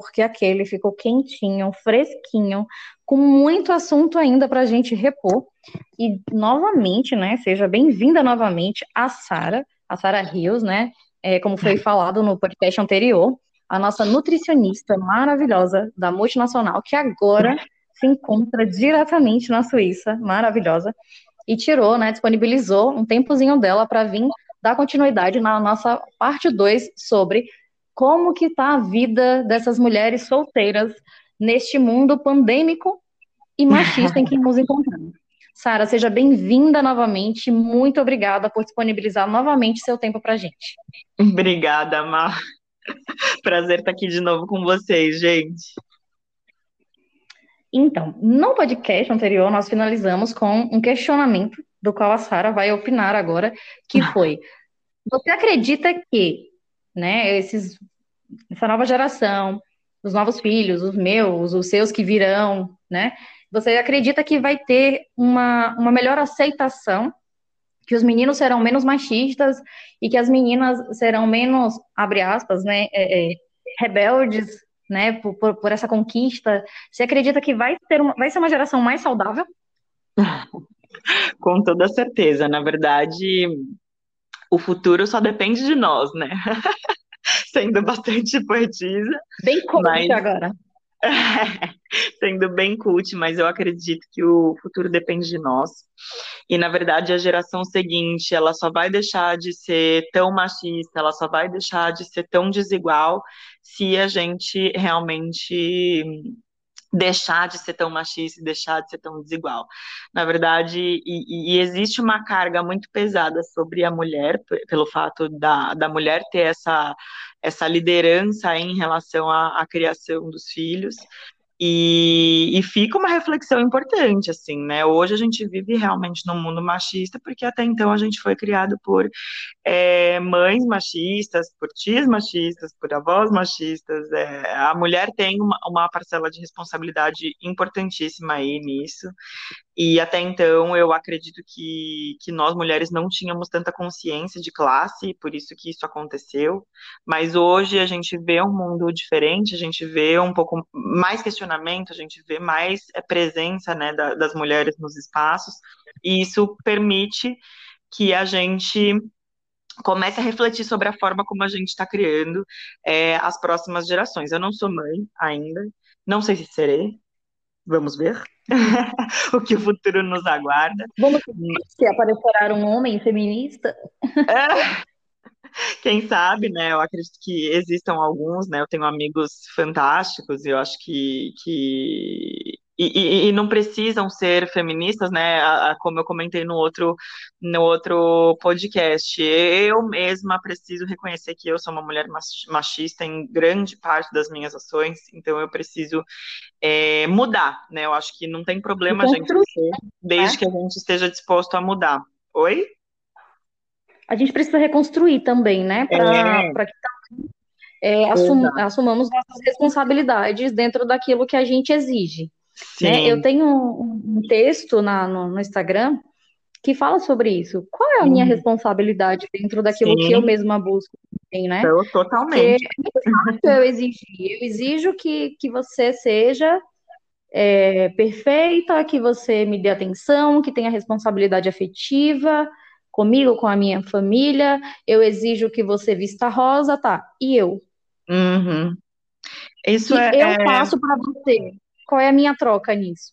porque aquele ficou quentinho, fresquinho, com muito assunto ainda para a gente repor. E novamente, né, seja bem-vinda novamente a Sara, a Sara Rios, né, é, como foi falado no podcast anterior, a nossa nutricionista maravilhosa da multinacional, que agora se encontra diretamente na Suíça, maravilhosa, e tirou, né, disponibilizou um tempozinho dela para vir dar continuidade na nossa parte 2 sobre como que está a vida dessas mulheres solteiras neste mundo pandêmico e machista em que nos encontramos. Sara, seja bem-vinda novamente. Muito obrigada por disponibilizar novamente seu tempo para a gente. Obrigada, Mar. Prazer estar aqui de novo com vocês, gente. Então, no podcast anterior, nós finalizamos com um questionamento do qual a Sara vai opinar agora, que foi: você acredita que, né, esses, essa nova geração, os novos filhos, os meus, os seus que virão, né, você acredita que vai ter uma, uma melhor aceitação, que os meninos serão menos machistas e que as meninas serão menos, abre aspas, né, é, é, rebeldes, né, por, por, por, essa conquista? Você acredita que vai, ter uma, vai ser uma geração mais saudável? Com toda certeza. Na verdade, o futuro só depende de nós, né? Sendo bastante poetisa. Bem coach mas... agora. sendo bem cult, mas eu acredito que o futuro depende de nós. E na verdade a geração seguinte, ela só vai deixar de ser tão machista, ela só vai deixar de ser tão desigual se a gente realmente deixar de ser tão machista e deixar de ser tão desigual. Na verdade, e, e, existe uma carga muito pesada sobre a mulher, pelo fato da, da mulher ter essa, essa liderança em relação à, à criação dos filhos, e, e, fica uma reflexão importante, assim, né? Hoje a gente vive realmente num mundo machista, porque até então a gente foi criado por é, mães machistas, por tias machistas, por avós machistas. É, a mulher tem uma, uma parcela de responsabilidade importantíssima aí nisso. E até então eu acredito que, que nós mulheres não tínhamos tanta consciência de classe, por isso que isso aconteceu. Mas hoje a gente vê um mundo diferente, a gente vê um pouco mais questionamento, a gente vê mais é, presença né, da, das mulheres nos espaços, e isso permite que a gente comece a refletir sobre a forma como a gente está criando é, as próximas gerações. Eu não sou mãe ainda, não sei se serei, vamos ver o que o futuro nos aguarda. Vamos ver se aparecerá um homem feminista. É. Quem sabe, né? Eu acredito que existam alguns, né? Eu tenho amigos fantásticos e eu acho que, que e, e, e, não precisam ser feministas, né? Como eu comentei no outro, no outro podcast. Eu mesma preciso reconhecer que eu sou uma mulher machista em grande parte das minhas ações, então eu preciso é, mudar, né? Eu acho que não tem problema a gente ser, desde né? que a gente esteja disposto a mudar. Oi? A gente precisa reconstruir também, né? Para é. que é, assum, assumamos nossas responsabilidades dentro daquilo que a gente exige. Né? Eu tenho um, texto na, no, no, Instagram que fala sobre isso. Qual é a minha responsabilidade dentro daquilo Sim. que eu mesma busco? Né? Eu, totalmente. Porque é eu exigir. Eu exijo que, que você seja é, perfeita, que você me dê atenção, que tenha responsabilidade afetiva comigo, com a minha família. Eu exijo que você vista rosa, tá? E eu? Uhum. Isso que é. Eu faço para você. Qual é a minha troca nisso?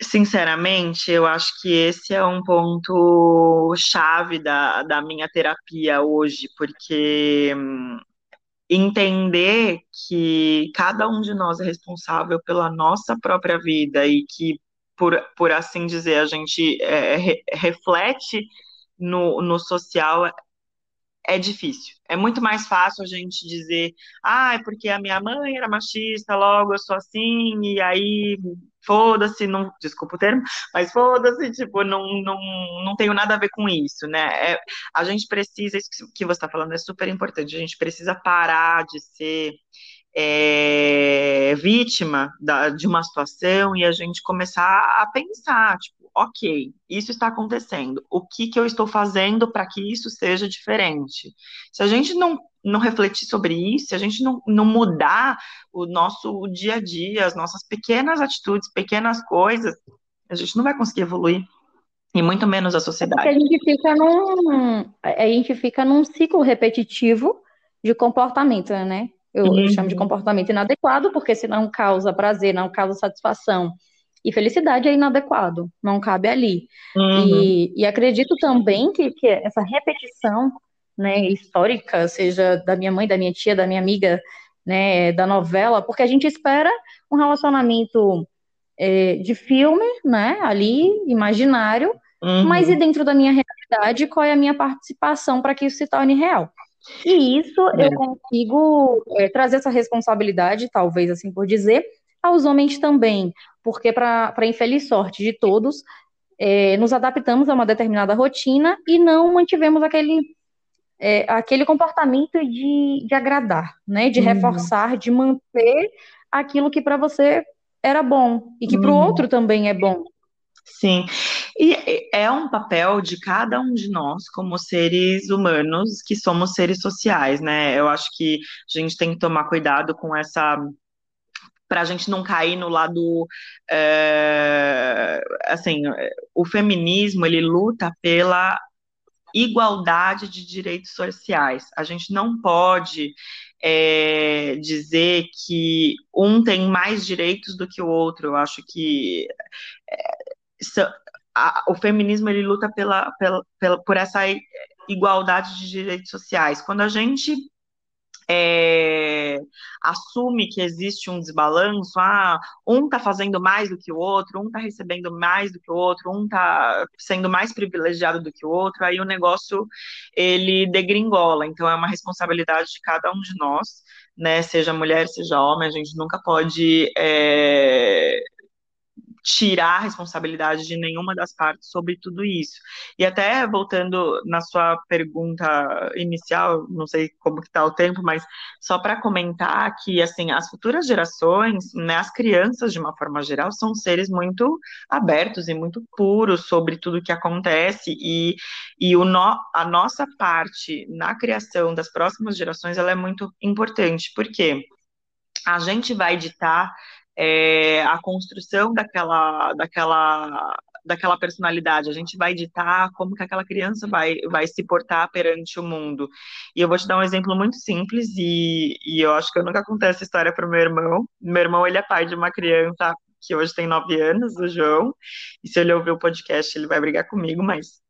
Sinceramente, eu acho que esse é um ponto chave da, da minha terapia hoje, porque hum, entender que cada um de nós é responsável pela nossa própria vida e que, por, por assim dizer, a gente é, re, reflete no, no social é difícil. É muito mais fácil a gente dizer, ah, é porque a minha mãe era machista, logo eu sou assim, e aí foda-se, não, desculpa o termo, mas foda-se, tipo, não, não, não tenho nada a ver com isso, né? É, a gente precisa, isso que você está falando é super importante, a gente precisa parar de ser é, vítima da, de uma situação e a gente começar a pensar, tipo, ok, isso está acontecendo. O que, que eu estou fazendo para que isso seja diferente? Se a gente não, não refletir sobre isso, se a gente não, não mudar o nosso dia a dia, as nossas pequenas atitudes, pequenas coisas, a gente não vai conseguir evoluir. E muito menos a sociedade. É a gente fica num, a gente fica num ciclo repetitivo de comportamento, né? Eu, uhum. eu chamo de comportamento inadequado, porque se não causa prazer, não causa satisfação e felicidade é inadequado, não cabe ali. Uhum. E, e, acredito também que, que essa repetição né, histórica, seja da minha mãe, da minha tia, da minha amiga, né, da novela, porque a gente espera um relacionamento é, de filme, né, ali, imaginário, uhum. mas e dentro da minha realidade, qual é a minha participação para que isso se torne real? E isso é. eu consigo é, trazer essa responsabilidade, talvez assim por dizer, aos homens também, porque para infeliz sorte de todos, é, nos adaptamos a uma determinada rotina e não mantivemos aquele, é, aquele comportamento de, de agradar, né, de uhum. reforçar, de manter aquilo que para você era bom e que para o uhum. outro também é bom. Sim, e é um papel de cada um de nós, como seres humanos, que somos seres sociais, né? Eu acho que a gente tem que tomar cuidado com essa. Para a gente não cair no lado. É, assim, o feminismo, ele luta pela igualdade de direitos sociais. A gente não pode é, dizer que um tem mais direitos do que o outro. Eu acho que é, a, o feminismo ele luta pela, pela, pela, por essa igualdade de direitos sociais. Quando a gente é, assume que existe um desbalanço, ah, um está fazendo mais do que o outro, um está recebendo mais do que o outro, um está sendo mais privilegiado do que o outro, aí o negócio ele degringola. Então é uma responsabilidade de cada um de nós, né? Seja mulher, seja homem, a gente nunca pode é, tirar a responsabilidade de nenhuma das partes sobre tudo isso. E até voltando na sua pergunta inicial, não sei como que está o tempo, mas só para comentar que assim as futuras gerações, né, as crianças de uma forma geral são seres muito abertos e muito puros sobre tudo que acontece. E, e o no, a nossa parte na criação das próximas gerações ela é muito importante, porque a gente vai ditar é, a construção daquela, daquela, daquela personalidade. A gente vai ditar como que aquela criança vai, vai se portar perante o mundo. E eu vou te dar um exemplo muito simples e, e eu acho que eu nunca contei essa história para o meu irmão. Meu irmão ele é pai de uma criança que hoje tem nove anos, o João. E se ele ouvir o podcast, ele vai brigar comigo, mas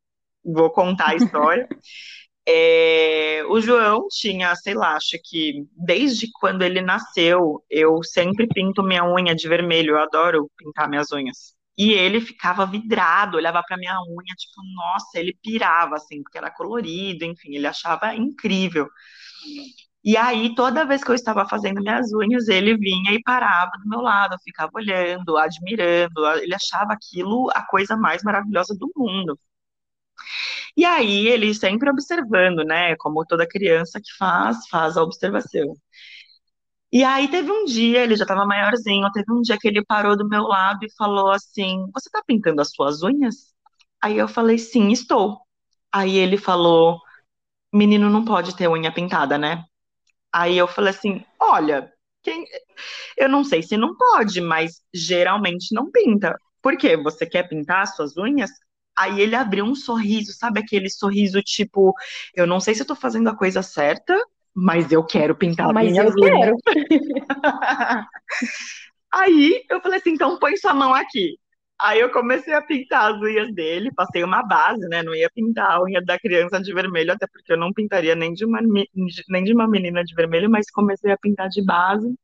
vou contar a história. É, o João tinha, sei lá, acho que desde quando ele nasceu, eu sempre pinto minha unha de vermelho, eu adoro pintar minhas unhas. E ele ficava vidrado, olhava para minha unha, tipo, nossa, ele pirava, assim, porque era colorido, enfim, ele achava incrível. E aí, toda vez que eu estava fazendo minhas unhas, ele vinha e parava do meu lado, ficava olhando, admirando, ele achava aquilo a coisa mais maravilhosa do mundo. E aí ele sempre observando, né? Como toda criança que faz, faz a observação. E aí teve um dia, ele já estava maiorzinho, teve um dia que ele parou do meu lado e falou assim: Você está pintando as suas unhas? Aí eu falei: Sim, estou. Aí ele falou: Menino não pode ter unha pintada, né? Aí eu falei assim: Olha, quem... eu não sei se não pode, mas geralmente não pinta. Por quê? Você quer pintar as suas unhas? Aí ele abriu um sorriso, sabe aquele sorriso tipo, eu não sei se eu tô fazendo a coisa certa, mas eu quero pintar mas eu quero. Aí eu falei assim, então põe sua mão aqui. Aí eu comecei a pintar as unhas dele, passei uma base, né? Não ia pintar a unha da criança de vermelho, até porque eu não pintaria nem de uma, nem de uma menina de vermelho, mas comecei a pintar de base.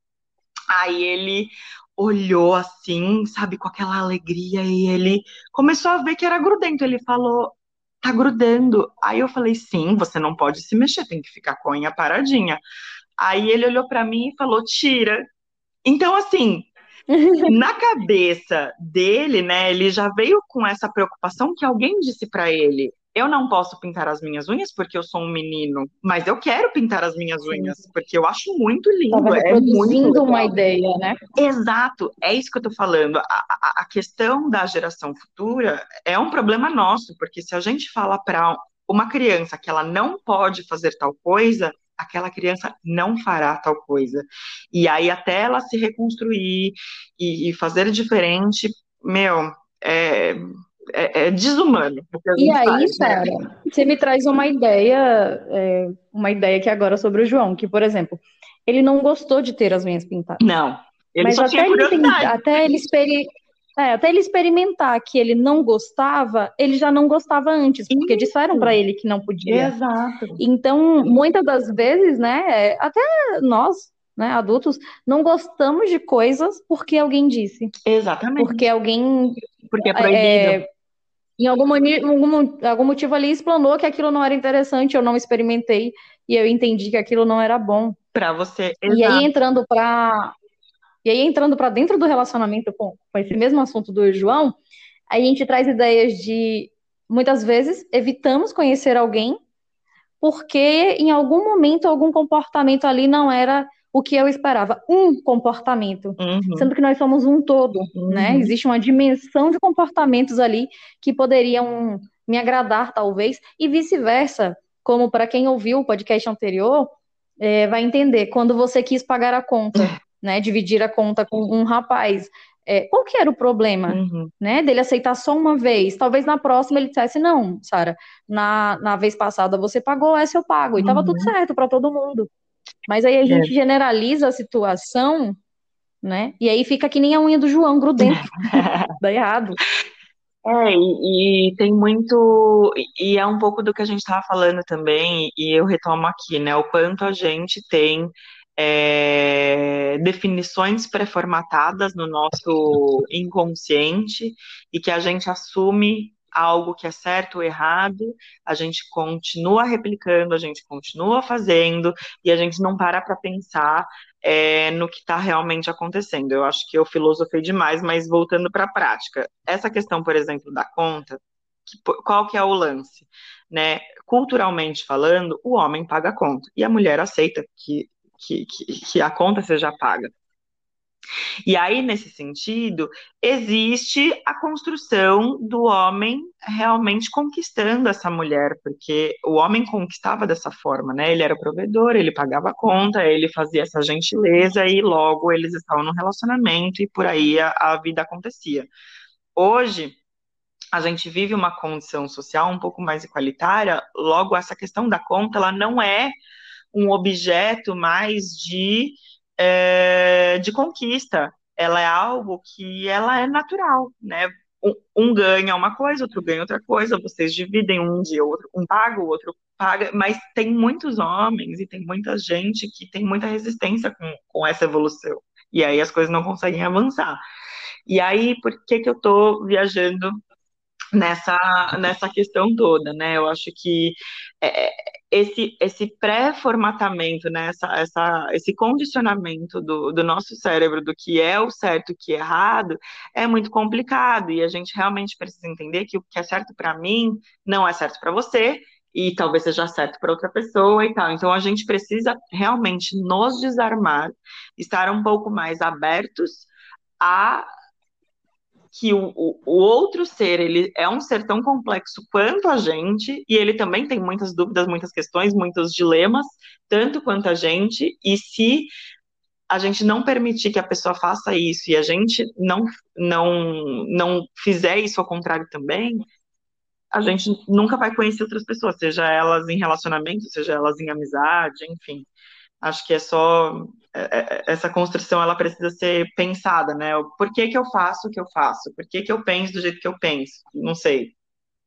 Aí ele olhou assim, sabe, com aquela alegria, e ele começou a ver que era grudento. Ele falou: tá grudando. Aí eu falei: sim, você não pode se mexer, tem que ficar com a unha paradinha. Aí ele olhou para mim e falou: tira. Então, assim, na cabeça dele, né, ele já veio com essa preocupação que alguém disse para ele: eu não posso pintar as minhas unhas porque eu sou um menino, mas eu quero pintar as minhas unhas porque eu acho muito lindo. Tava é muito uma ideia, né? Exato, é isso que eu tô falando. A, a, a questão da geração futura é um problema nosso, porque se a gente fala para uma criança que ela não pode fazer tal coisa, aquela criança não fará tal coisa. E aí, até ela se reconstruir e, e fazer diferente, meu, é, é, é desumano. E aí, faz, né? Sarah, né? você me traz uma ideia, é, uma ideia aqui agora sobre o João, que, por exemplo, ele não gostou de ter as unhas pintadas. Não. Ele mas até ele, até ele experi é, até ele experimentar que ele não gostava, ele já não gostava antes, porque Isso. disseram para ele que não podia. Exato. Então, muitas das vezes, né, até nós, né, adultos, não gostamos de coisas porque alguém disse. Exatamente. Porque alguém. Porque é proibido. É, em algum, algum, algum motivo ali explanou que aquilo não era interessante, eu não experimentei e eu entendi que aquilo não era bom. Para você. Exato. E aí entrando para e aí, entrando para dentro do relacionamento com, com esse mesmo assunto do João, a gente traz ideias de, muitas vezes, evitamos conhecer alguém porque em algum momento algum comportamento ali não era o que eu esperava, um comportamento, uhum. sendo que nós somos um todo, né? uhum. né? Existe uma dimensão de comportamentos ali que poderiam me agradar, talvez, e vice-versa. Como para quem ouviu o podcast anterior, é, vai entender, quando você quis pagar a conta, né, dividir a conta com um rapaz. É, qual que era o problema, uhum. né, dele aceitar só uma vez? Talvez na próxima ele dissesse, não, Sara, na, na vez passada você pagou, essa eu pago, e tava uhum. tudo certo para todo mundo. Mas aí a gente é. generaliza a situação, né, e aí fica que nem a unha do João grudento, dá errado. É, e, e, tem muito, e é um pouco do que a gente estava falando também, e eu retomo aqui, né, o quanto a gente tem é, definições pré-formatadas no nosso inconsciente e que a gente assume algo que é certo ou errado, a gente continua replicando, a gente continua fazendo e a gente não para para pensar é, no que está realmente acontecendo. Eu acho que eu filosofei demais, mas voltando para a prática, essa questão, por exemplo, da conta, que, qual que é o lance? Né? Culturalmente falando, o homem paga a conta e a mulher aceita que que, que, que a conta seja paga. E aí, nesse sentido, existe a construção do homem realmente conquistando essa mulher, porque o homem conquistava dessa forma, né? Ele era o provedor, ele pagava a conta, ele fazia essa gentileza e logo eles estavam no relacionamento e por aí a, a vida acontecia. Hoje, a gente vive uma condição social um pouco mais igualitária, logo essa questão da conta, ela não é um objeto mais de, é, de conquista. Ela é algo que ela é natural, né? Um, um, ganha uma coisa, outro ganha outra coisa, vocês dividem um dia, outro um paga, o outro paga, mas tem muitos homens e tem muita gente que tem muita resistência com, com essa evolução. E aí as coisas não conseguem avançar. E aí, por que que eu tô viajando nessa, nessa questão toda, né? Eu acho que é, esse, esse pré-formatamento, né? essa, essa, esse condicionamento do, do nosso cérebro do que é o certo e o que é errado é muito complicado e a gente realmente precisa entender que o que é certo para mim não é certo para você e talvez seja certo para outra pessoa e tal. Então a gente precisa realmente nos desarmar, estar um pouco mais abertos a que o, o, o, outro ser ele é um ser tão complexo quanto a gente e ele também tem muitas dúvidas, muitas questões, muitos dilemas, tanto quanto a gente. E se a gente não permitir que a pessoa faça isso e a gente não não não fizer isso ao contrário também, a gente nunca vai conhecer outras pessoas, seja elas em relacionamento, seja elas em amizade, enfim. Acho que é só essa construção ela precisa ser pensada, né? Por que, que eu faço o que eu faço? Por que, que eu penso do jeito que eu penso? Não sei.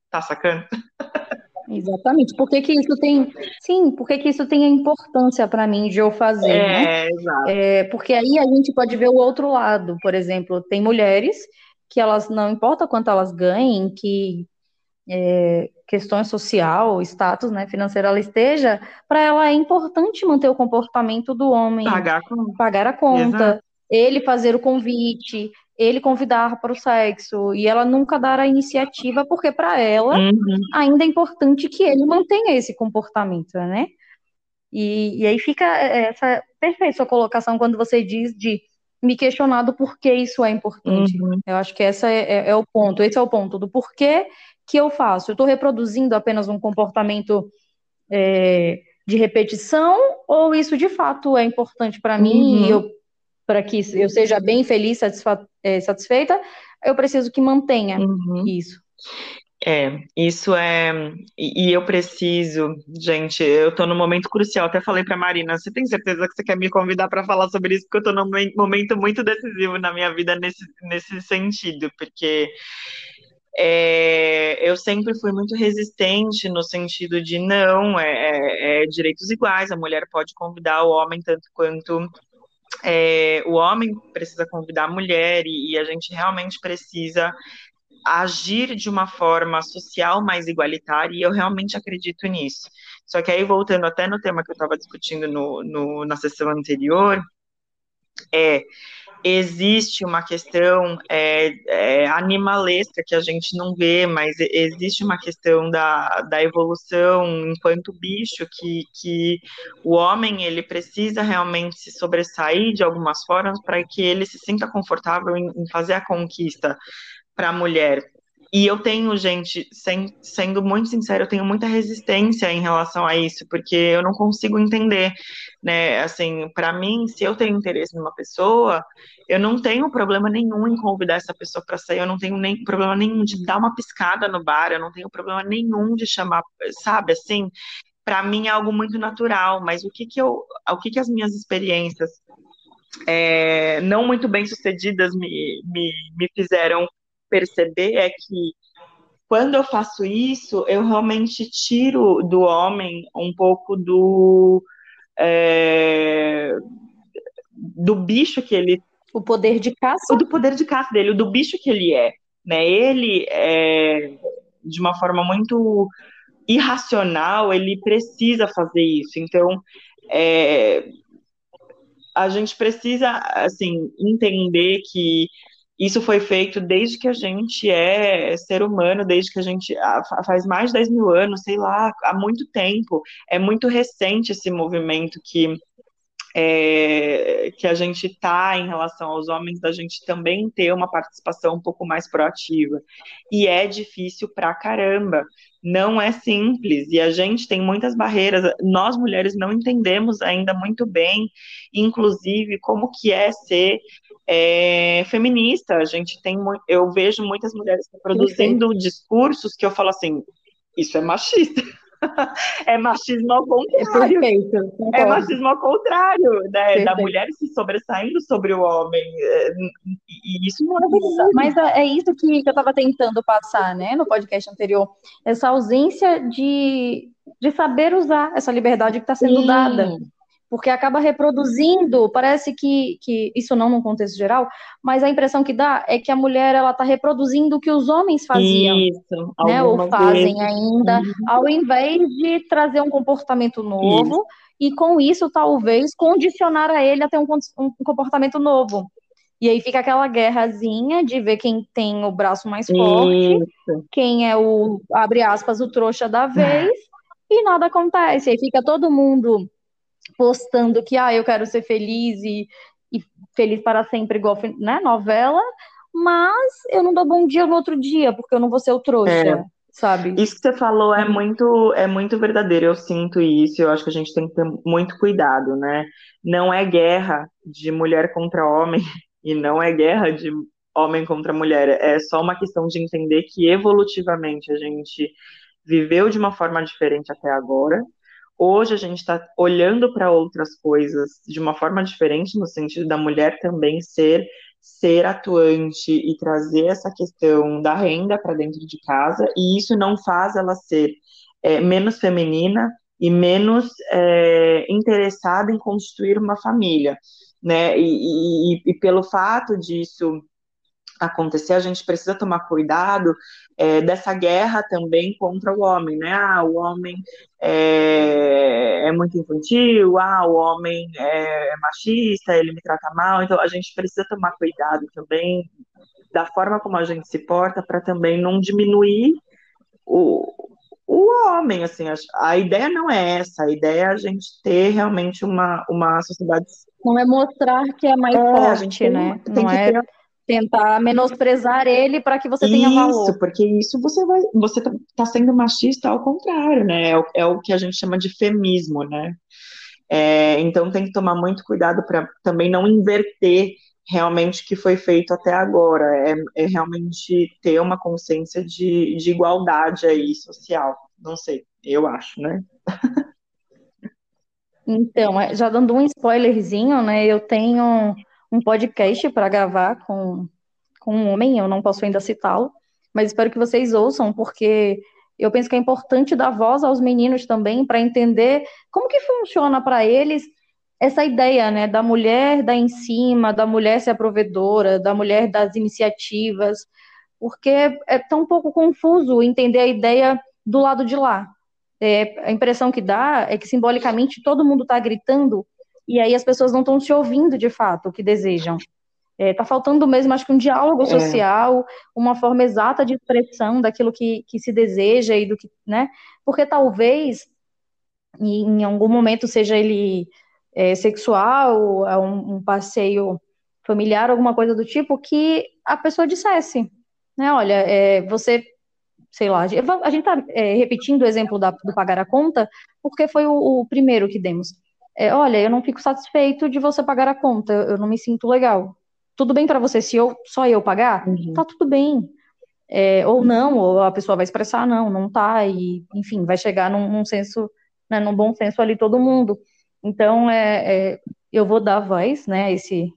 Tá sacando? Exatamente. Por que, que isso tem. Sim, por que, que isso tem a importância para mim de eu fazer? É, né? exato. É, porque aí a gente pode ver o outro lado. Por exemplo, tem mulheres que elas não importa quanto elas ganhem, que é, questão social, status né, financeiro ela esteja, para ela é importante manter o comportamento do homem. Pagar a conta. Pagar a conta ele fazer o convite, ele convidar para o sexo e ela nunca dar a iniciativa, porque para ela uhum. ainda é importante que ele mantenha esse comportamento, né? E, e aí fica é, essa perfeita sua colocação quando você diz de me questionar do porquê isso é importante. Uhum. Eu acho que esse é, é, é, o ponto, esse é o ponto do porquê que eu faço. Eu estou reproduzindo apenas um comportamento é, de repetição ou isso de fato é importante para mim uhum. e para que eu seja bem feliz, é, satisfeita, eu preciso que mantenha uhum. isso. É, isso é. E, e, eu preciso, gente, eu tô num momento crucial. Até falei pra Marina, você tem certeza que você quer me convidar para falar sobre isso? Porque eu tô num momento muito decisivo na minha vida nesse, nesse sentido, porque é, eu sempre fui muito resistente no sentido de não, é, é, é direitos iguais, a mulher pode convidar o homem tanto quanto é, o homem precisa convidar a mulher e, e, a gente realmente precisa agir de uma forma social mais igualitária e eu realmente acredito nisso. Só que aí, voltando até no tema que eu estava discutindo no, no, na sessão anterior, é existe uma questão é, é, animalesca que a gente não vê, mas existe uma questão da, da evolução enquanto bicho que, que o homem ele precisa realmente se sobressair de algumas formas para que ele se sinta confortável em, em fazer a conquista para a mulher. E eu tenho, gente, sem, sendo muito sincero, eu tenho muita resistência em relação a isso, porque eu não consigo entender, né? Assim, para mim, se eu tenho interesse numa pessoa, eu não tenho problema nenhum em convidar essa pessoa para sair, eu não tenho nem problema nenhum de dar uma piscada no bar, eu não tenho problema nenhum de chamar, sabe, assim, para mim é algo muito natural, mas o que que eu, o que que as minhas experiências é, não muito bem sucedidas me, me, me fizeram perceber é que quando eu faço isso, eu realmente tiro do homem um pouco do é, do bicho que ele o poder de caça do poder de caça dele, do bicho que ele é, né? Ele é de uma forma muito irracional, ele precisa fazer isso. Então, é, a gente precisa assim entender que isso foi feito desde que a gente é ser humano, desde que a gente faz mais de 10 mil anos, sei lá, há muito tempo. É muito recente esse movimento que é, que a gente está em relação aos homens, da gente também ter uma participação um pouco mais proativa. E é difícil pra caramba, não é simples, e a gente tem muitas barreiras. Nós mulheres não entendemos ainda muito bem, inclusive, como que é ser é, feminista. A gente tem, eu vejo muitas mulheres produzindo discursos que eu falo assim, isso é machista. é machismo ao contrário. É, é machismo ao contrário, né? Da mulher se sobressaindo sobre o homem. É, e isso não é verdade. Mas é, é isso que eu estava tentando passar, né, no podcast anterior. Essa ausência de, de saber usar essa liberdade que está sendo Sim. dada porque acaba reproduzindo, parece que, que isso não no contexto geral, mas a impressão que dá é que a mulher ela está reproduzindo o que os homens faziam, isso, né, ou fazem ainda, uhum. ao invés de trazer um comportamento novo isso. e com isso talvez condicionar a ele a ter um, um comportamento novo. E aí fica aquela guerrazinha de ver quem tem o braço mais forte, isso. quem é o, abre aspas, o trouxa da vez, e nada acontece. Aí fica todo mundo postando que ah, eu quero ser feliz e, e feliz para sempre, igual né, novela, mas eu não dou bom dia no outro dia, porque eu não vou ser o trouxa. É. Sabe? Isso que você falou é muito, é muito verdadeiro, eu sinto isso, eu acho que a gente tem que ter muito cuidado, né? Não é guerra de mulher contra homem, e não é guerra de homem contra mulher, é só uma questão de entender que evolutivamente a gente viveu de uma forma diferente até agora, Hoje a gente está olhando para outras coisas de uma forma diferente, no sentido da mulher também ser ser atuante e trazer essa questão da renda para dentro de casa, e isso não faz ela ser é, menos feminina e menos é, interessada em construir uma família, né? E, e, e pelo fato disso acontecer, a gente precisa tomar cuidado é, dessa guerra também contra o homem, né? Ah, o homem é, é, muito infantil, ah, o homem é, é machista, ele me trata mal, então a gente precisa tomar cuidado também da forma como a gente se porta para também não diminuir o, o homem, assim, a, a, ideia não é essa, a ideia é a gente ter realmente uma, uma sociedade... Não é mostrar que é mais é, forte, né? Tem não é... Ter tentar menosprezar ele para que você tenha valor. Isso, porque isso você vai, você tá, tá sendo machista ao contrário, né? É o, é o, que a gente chama de femismo, né? É, então tem que tomar muito cuidado para também não inverter realmente o que foi feito até agora. É, é realmente ter uma consciência de, de igualdade aí social. Não sei, eu acho, né? Então, é, já dando um spoilerzinho, né? Eu tenho um podcast para gravar com, com um homem, eu não posso ainda citá-lo, mas espero que vocês ouçam, porque eu penso que é importante dar voz aos meninos também para entender como que funciona para eles essa ideia, né, da mulher dar em cima, da mulher ser a provedora, da mulher das iniciativas, porque é tão pouco confuso entender a ideia do lado de lá. É, a impressão que dá é que simbolicamente todo mundo está gritando e aí as pessoas não estão se ouvindo de fato o que desejam. Está é, faltando mesmo, acho que um diálogo é. social, uma forma exata de expressão daquilo que, que se deseja e do que, né? Porque talvez em algum momento seja ele é, sexual, é um, um, passeio familiar, alguma coisa do tipo, que a pessoa dissesse, né? Olha, é, você, sei lá, a gente está é, repetindo o exemplo da, do pagar a conta, porque foi o, o primeiro que demos é, olha, eu não fico satisfeito de você pagar a conta, eu não me sinto legal. Tudo bem para você se eu, só eu pagar? Uhum. Tá tudo bem. É, ou não, ou a pessoa vai expressar, não, não tá, e enfim, vai chegar num, num senso, né, num bom senso ali todo mundo. Então, é, é eu vou dar voz, né, a esse,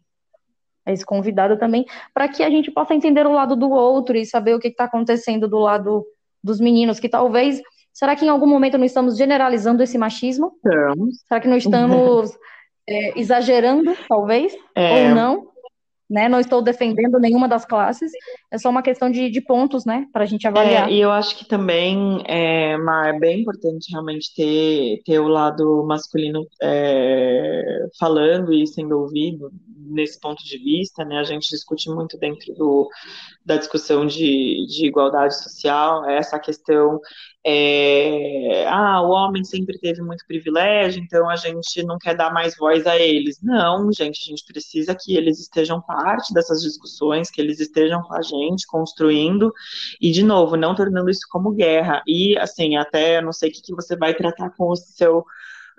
a esse convidado também, para que a gente possa entender o lado do outro e saber o que está acontecendo do lado dos meninos, que talvez Será que em algum momento não estamos generalizando esse machismo? Estamos. Será que não estamos é, exagerando, talvez? É. Ou não? Né? Não estou defendendo nenhuma das classes, é só uma questão de, de pontos, né, para a gente avaliar. É, e eu acho que também, é, Mar, é bem importante realmente ter, ter o lado masculino é, falando e sendo ouvido nesse ponto de vista, né? A gente discute muito dentro do, da discussão de, de igualdade social essa questão é, ah, o homem sempre teve muito privilégio, então a gente não quer dar mais voz a eles. Não, gente, a gente precisa que eles estejam parte dessas discussões, que eles estejam com a gente, construindo, e, de novo, não tornando isso como guerra. E, assim, até não sei o que, que você vai tratar com o seu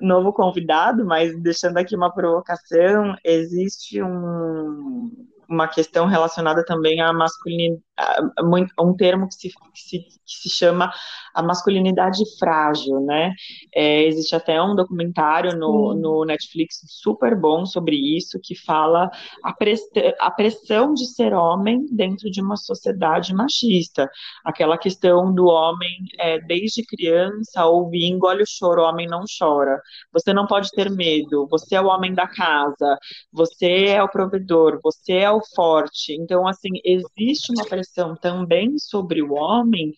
novo convidado, mas deixando aqui uma provocação, existe um, uma questão relacionada também à masculinidade, um termo que se, que se, que se chama a masculinidade frágil, né? É, existe até um documentário no, no Netflix super bom sobre isso, que fala a, a pressão de ser homem dentro de uma sociedade machista. Aquela questão do homem, é, desde criança, ouvir engole o choro, o homem não chora. Você não pode ter medo, você é o homem da casa, você é o provedor, você é o forte. Então, assim, existe uma pressão pressão também sobre o homem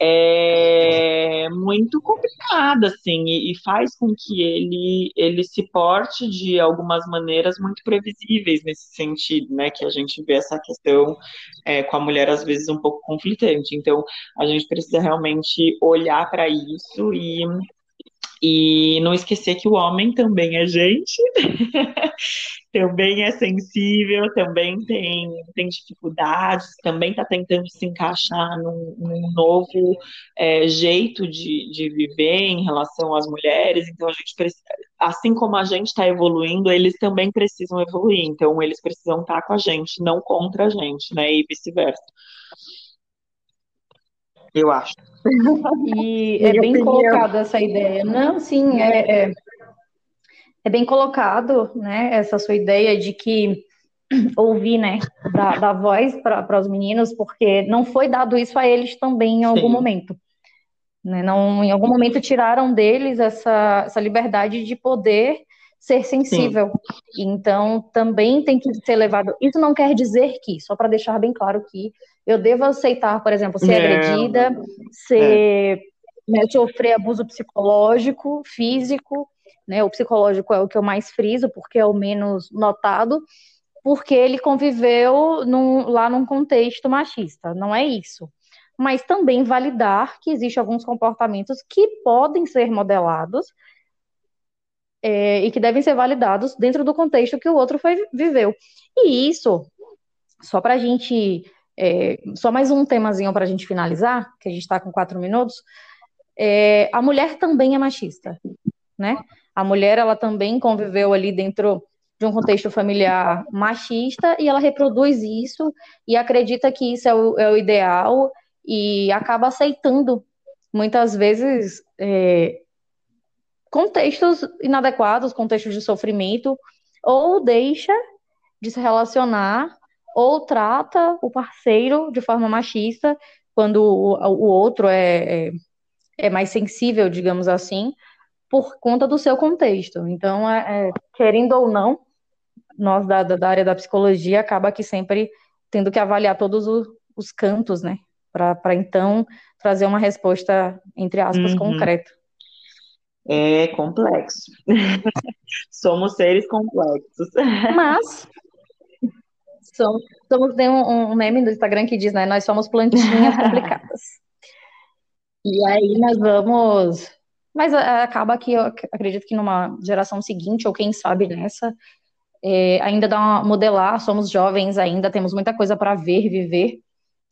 é muito complicada, assim, e, e, faz com que ele, ele se porte de algumas maneiras muito previsíveis nesse sentido, né, que a gente vê essa questão é, com a mulher às vezes um pouco conflitante. Então, a gente precisa realmente olhar para isso e e não esquecer que o homem também é gente, também é sensível, também tem, tem dificuldades, também está tentando se encaixar num, num novo é, jeito de, de viver em relação às mulheres. Então, a gente precisa, assim como a gente está evoluindo, eles também precisam evoluir. Então, eles precisam estar tá com a gente, não contra a gente, né? E vice-versa eu acho. E é bem opinião. colocada essa ideia. Não, sim, é, é, é, bem colocado, né, essa sua ideia de que ouvir, né, da, da voz para os meninos, porque não foi dado isso a eles também em algum sim. momento. Né, não, em algum momento tiraram deles essa, essa liberdade de poder ser sensível. Sim. Então, também tem que ser levado. Isso não quer dizer que, só para deixar bem claro que eu devo aceitar, por exemplo, ser agredida, ser, é. né, sofrer abuso psicológico, físico, né? O psicológico é o que eu mais friso, porque é o menos notado, porque ele conviveu num, lá num contexto machista. Não é isso. Mas também validar que existem alguns comportamentos que podem ser modelados é, e que devem ser validados dentro do contexto que o outro foi, viveu. E isso, só para a gente. É, só mais um temazinho para a gente finalizar, que a gente está com quatro minutos. É, a mulher também é machista, né? A mulher, ela também conviveu ali dentro de um contexto familiar machista e ela reproduz isso e acredita que isso é o, é o ideal e acaba aceitando muitas vezes é, contextos inadequados, contextos de sofrimento, ou deixa de se relacionar, ou trata o parceiro de forma machista, quando o, o outro é, é, é, mais sensível, digamos assim, por conta do seu contexto. Então, é, é querendo ou não, nós da, da área da psicologia acaba que sempre tendo que avaliar todos os, os cantos, né? Para então trazer uma resposta, entre aspas, uhum. concreta. É complexo. somos seres complexos. Mas somos, somos tem um, um, meme do Instagram que diz, né? Nós somos plantinhas complicadas. E aí nós vamos. Mas é, acaba que eu acredito que numa geração seguinte, ou quem sabe nessa, é, ainda dá uma modelar, somos jovens ainda, temos muita coisa para ver, viver.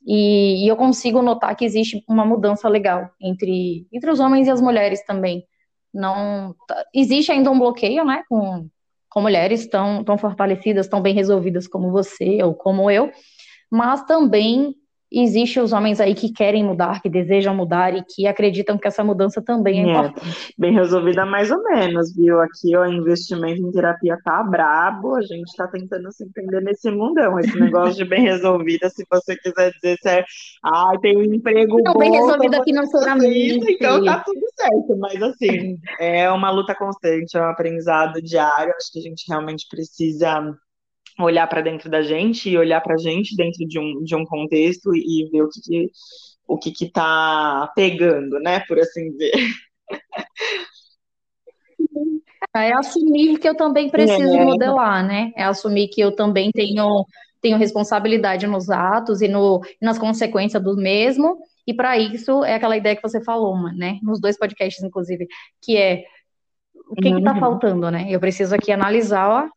E, e, eu consigo notar que existe uma mudança legal entre, entre os homens e as mulheres também não tá, existe ainda um bloqueio, né, com, com mulheres tão, tão fortalecidas, tão bem resolvidas como você ou como eu, mas também Existem os homens aí que querem mudar, que desejam mudar e que acreditam que essa mudança também é, é importante. Bem resolvida mais ou menos, viu? Aqui o investimento em terapia tá brabo, a gente tá tentando se entender nesse mundão. Esse negócio de bem resolvida, se você quiser dizer se é, ah, tem um emprego Não, bom, bem resolvida financeiramente. Então tá tudo certo, mas assim, é uma luta constante, é um aprendizado diário, acho que a gente realmente precisa olhar para dentro da gente e olhar para a gente dentro de um, de um contexto e ver o que, que o que está pegando, né, por assim dizer. É assumir que eu também preciso é. modelar, né? É assumir que eu também tenho, tenho responsabilidade nos atos e no, nas consequências do mesmo. E para isso é aquela ideia que você falou, né? Nos dois podcasts, inclusive, que é o que está uhum. faltando, né? Eu preciso aqui analisar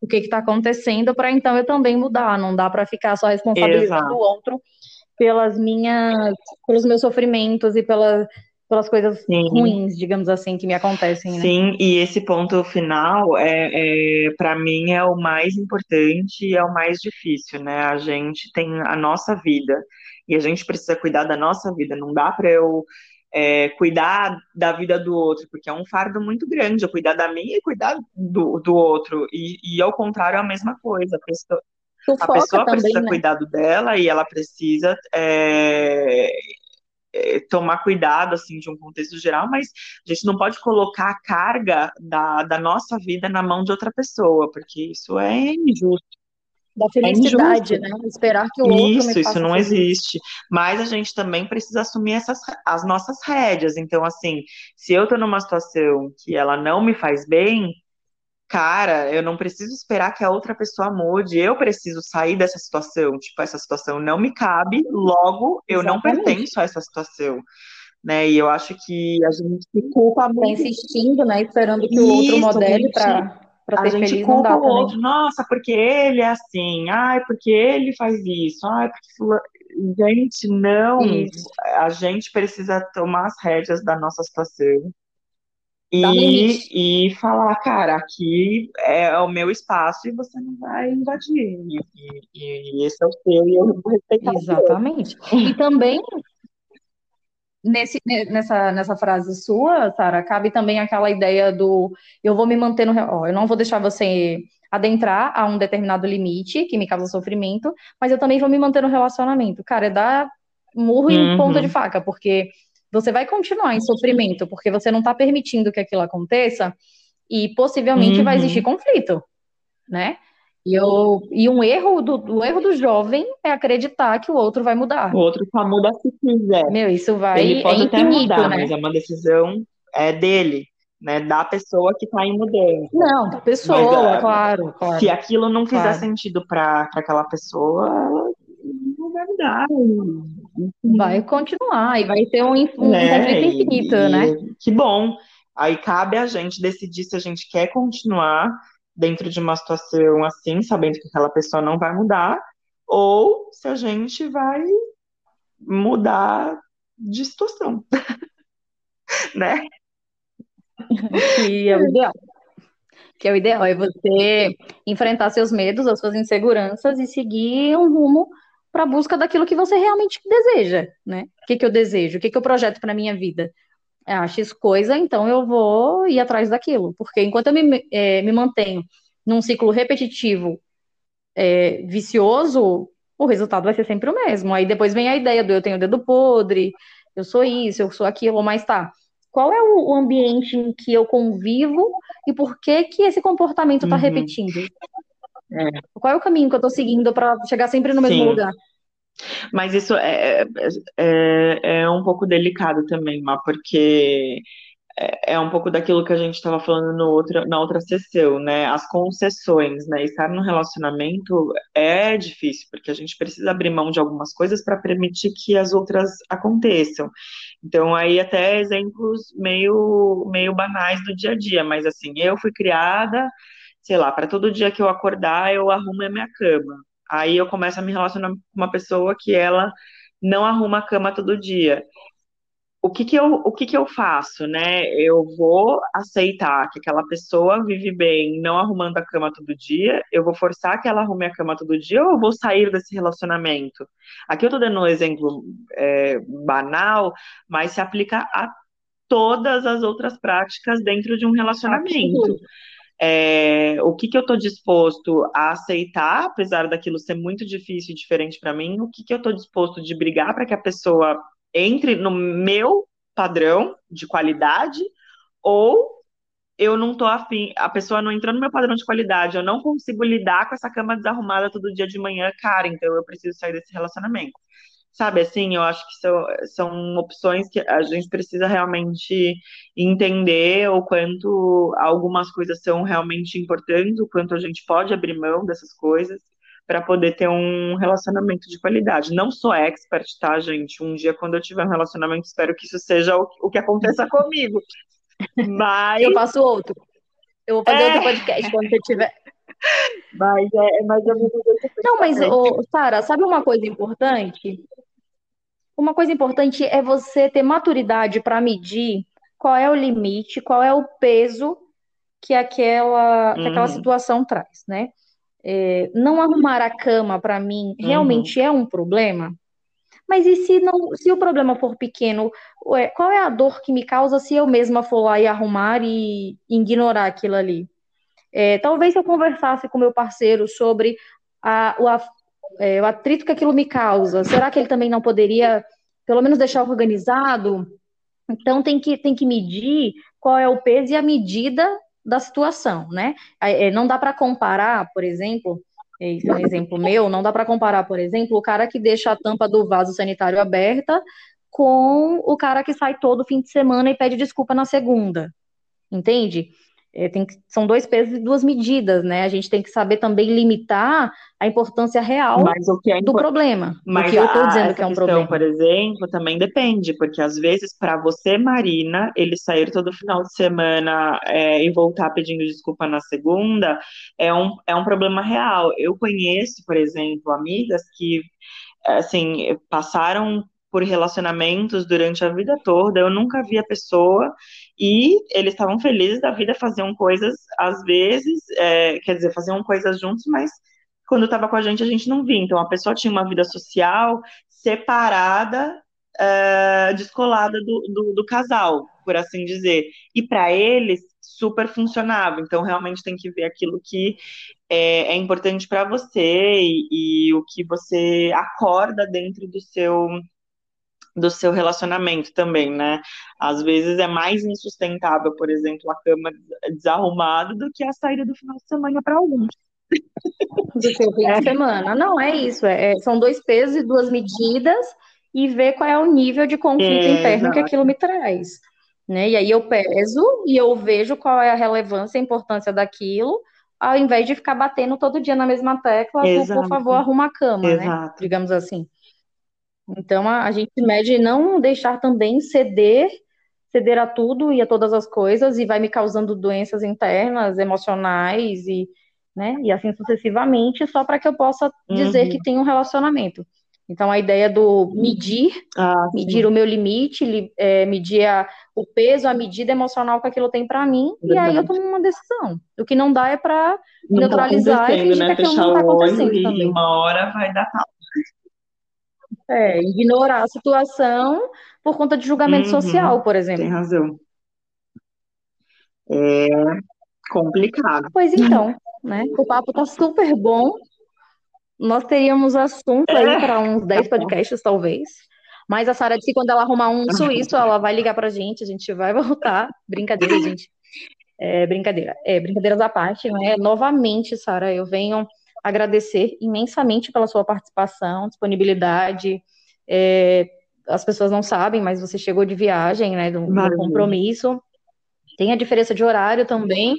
o que está acontecendo para então eu também mudar. Não dá para ficar só responsabilizando Exato. o outro pelas minhas, pelos meus sofrimentos e pela, pelas coisas Sim. ruins, digamos assim, que me acontecem. Né? Sim, e esse ponto final é, é para mim é o mais importante e é o mais difícil, né? A gente tem a nossa vida e a gente precisa cuidar da nossa vida. Não dá para eu é, cuidar da vida do outro, porque é um fardo muito grande, eu cuidar da minha e cuidar do, do outro. E, e ao contrário, é a mesma coisa. A pessoa, a pessoa também, precisa né? cuidar dela e ela precisa é, é, tomar cuidado assim de um contexto geral, mas a gente não pode colocar a carga da, da nossa vida na mão de outra pessoa, porque isso é injusto da é felicidade, é né? Esperar que o outro isso, isso não feliz. existe. Mas a gente também precisa assumir essas as nossas rédeas. Então, assim, se eu tô numa situação que ela não me faz bem, cara, eu não preciso esperar que a outra pessoa mude. Eu preciso sair dessa situação. Tipo, essa situação não me cabe, logo eu Exatamente. não pertenço a essa situação. Né, e eu acho que a gente se culpa tá muito. Tá insistindo, né? Esperando que o outro modele para Pra a gente culpa o outro, nossa, porque ele é assim, ai, porque ele faz isso, ai, porque gente, não, isso. a gente precisa tomar as rédeas da nossa situação e, e falar, cara, aqui é o meu espaço e você não vai invadir, e, e, e esse é o seu e eu vou respeitar Exatamente. E também Nesse, nessa, nessa frase sua, Sara, cabe também aquela ideia do eu vou me manter no. Ó, eu não vou deixar você adentrar a um determinado limite que me causa sofrimento, mas eu também vou me manter no relacionamento. Cara, é dar murro em uhum. ponta de faca, porque você vai continuar em sofrimento, porque você não está permitindo que aquilo aconteça, e possivelmente uhum. vai existir conflito, né? E, eu, e um erro do, erro do jovem é acreditar que o outro vai mudar. O outro só muda se quiser. Meu, isso vai. Ele pode é até infinito, mudar, né? mas é uma decisão é dele, né? Da pessoa que está em mudança. Não, da pessoa, Mas, claro, claro. Se aquilo não fizer Claro. sentido para aquela pessoa, ela não vai mudar. Vai continuar e vai ter um, um né? conflito infinito, e né? Que bom. Aí cabe a gente decidir se a gente quer continuar dentro de uma situação assim, sabendo que aquela pessoa não vai mudar, ou se a gente vai mudar de situação, né? Que é o ideal. Que é o ideal, é você enfrentar seus medos, as suas inseguranças e seguir um rumo para a busca daquilo que você realmente deseja, né? O que que eu desejo? O que que eu projeto para minha vida? Ah, X coisa, então eu vou ir atrás daquilo, porque enquanto eu me, eh, me mantenho num ciclo repetitivo, eh, vicioso, o resultado vai ser sempre o mesmo. Aí depois vem a ideia do eu tenho o dedo podre, eu sou isso, eu sou aquilo, mas tá. Qual é o o ambiente em que eu convivo e por que que esse comportamento está Uhum. repetindo? É. Qual é o caminho que eu estou seguindo para chegar sempre no mesmo Sim. lugar? Mas isso é, é, é um pouco delicado também, Má, porque é, é um pouco daquilo que a gente estava falando no outra, na outra sessão, né? As concessões, né? Estar no relacionamento é difícil, porque a gente precisa abrir mão de algumas coisas para permitir que as outras aconteçam. Então, aí até exemplos meio, meio banais do dia a dia, mas assim, eu fui criada, sei lá, para todo dia que eu acordar, eu arrumo a minha cama. Aí eu começo a me relacionar com uma pessoa que ela não arruma a cama todo dia. O que que eu, o que que eu faço, né? Eu vou aceitar que aquela pessoa vive bem não arrumando a cama todo dia, eu vou forçar que ela arrume a cama todo dia ou eu vou sair desse relacionamento? Aqui eu tô dando um exemplo é, banal, mas se aplica a todas as outras práticas dentro de um relacionamento. Absoluto. É, o que que eu estou disposto a aceitar, apesar daquilo ser muito difícil e diferente para mim, o que que eu estou disposto de brigar para que a pessoa entre no meu padrão de qualidade, ou eu não tô afim, a pessoa não entrou no meu padrão de qualidade, eu não consigo lidar com essa cama desarrumada todo dia de manhã, cara, então eu preciso sair desse relacionamento. Sabe, assim, eu acho que são, são opções que a gente precisa realmente entender o quanto algumas coisas são realmente importantes, o quanto a gente pode abrir mão dessas coisas para poder ter um relacionamento de qualidade. Não sou expert, tá, gente? Um dia, quando eu tiver um relacionamento, espero que isso seja o, o que aconteça comigo. Mas, Eu faço outro. Eu vou fazer É. outro podcast quando você tiver. mas é, é mais ou menos esse Não, mas, ô, Sara, sabe uma coisa importante? Uma coisa importante é você ter maturidade para medir qual é o limite, qual é o peso que aquela, que aquela Uhum. situação traz, né? É, não arrumar a cama para mim realmente é um problema? Mas e se não, se o problema for pequeno, qual é a dor que me causa se eu mesma for lá e arrumar e ignorar aquilo ali? É, talvez se eu conversasse com meu parceiro sobre a- o, af- é, o atrito que aquilo me causa, será que ele também não poderia, pelo menos, deixar organizado? Então tem que, tem que medir qual é o peso e a medida da situação, né? É, não dá para comparar, por exemplo, isso é um exemplo meu, não dá para comparar, por exemplo, o cara que deixa a tampa do vaso sanitário aberta com o cara que sai todo fim de semana e pede desculpa na segunda, entende? É, tem que- são dois pesos e duas medidas, né? A gente tem que saber também limitar a importância real Mas o que é do impor- problema, Mas que eu estou dizendo que é um questão, problema. por exemplo, também depende, porque às vezes para você, Marina, ele sair todo final de semana é, e voltar pedindo desculpa na segunda é um, é um problema real. Eu conheço, por exemplo, amigas que assim passaram por relacionamentos durante a vida toda. Eu nunca vi a pessoa e eles estavam felizes da vida, faziam coisas às vezes, é, quer dizer, faziam coisas juntos, mas quando estava com a gente, a gente não via. Então, a pessoa tinha uma vida social separada, é, descolada do, do, do casal, por assim dizer. E para eles, super funcionava. Então, realmente tem que ver aquilo que é, é importante para você e, e o que você acorda dentro do seu do seu relacionamento também, né? Às vezes é mais insustentável, por exemplo, a cama desarrumada do que a saída do final de semana para alguns. Do seu fim de semana. Não, é isso. É, são dois pesos e duas medidas e ver qual é o nível de conflito é, interno exato. que aquilo me traz. Né? E aí eu peso e eu vejo qual é a relevância e a importância daquilo, ao invés de ficar batendo todo dia na mesma tecla, do, por favor, arruma a cama, né? Digamos assim. Então a, a gente mede não deixar também ceder, ceder a tudo e a todas as coisas, e vai me causando doenças internas, emocionais e, né, e assim sucessivamente, só para que eu possa dizer uhum. que tem um relacionamento. Então, a ideia do medir, ah, medir o meu limite, li, é, medir a, o peso, a medida emocional que aquilo tem para mim, Verdade. e aí eu tomo uma decisão. O que não dá é para tá neutralizar tá e fingir né? que aquilo Fechar não está acontecendo também. Uma hora vai dar calma. É, ignorar a situação por conta de julgamento uhum, social, por exemplo. Tem razão. É complicado. Pois então, né? O papo tá super bom. Nós teríamos assunto aí é, para uns 10 tá podcasts, talvez. Mas a Sara disse que quando ela arrumar um suíço, ela vai ligar pra gente, a gente vai voltar. Brincadeira, gente. É, brincadeira. É, brincadeiras à parte, né? Novamente, Sara, eu venho agradecer imensamente pela sua participação, disponibilidade. É, as pessoas não sabem, mas você chegou de viagem, né, do, do compromisso. Tem a diferença de horário também,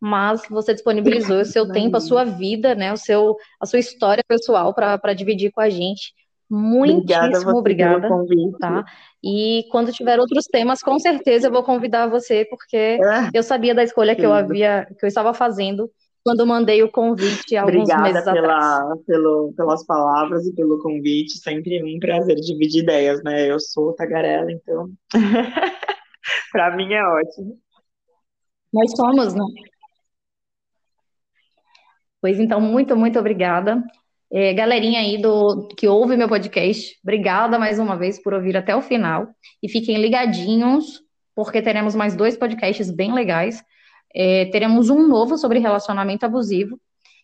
mas você disponibilizou o seu tempo, a sua vida, né, o seu, a sua história pessoal para dividir com a gente. Muitíssimo obrigada, obrigada tá? E quando tiver outros temas, com certeza eu vou convidar você, porque é. eu sabia da escolha que eu havia, que eu estava fazendo quando mandei o convite há alguns Obrigada meses pela, atrás. Pelo, pelas palavras e pelo convite. Sempre um prazer dividir ideias, né? Eu sou tagarela, então para mim é ótimo. Nós somos, né? Pois então, muito, muito obrigada. É, galerinha aí do que ouve meu podcast, obrigada mais uma vez por ouvir até o final. E fiquem ligadinhos, porque teremos mais dois podcasts bem legais. É, teremos um novo sobre relacionamento abusivo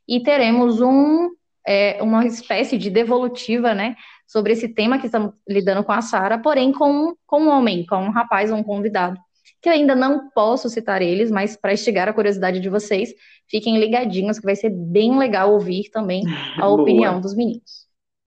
e teremos um, é, uma espécie de devolutiva, né, sobre esse tema que estamos lidando com a Sara, porém com, com um homem, com um rapaz ou um convidado, que eu ainda não posso citar eles, mas para instigar a curiosidade de vocês, fiquem ligadinhos que vai ser bem legal ouvir também a opinião dos meninos.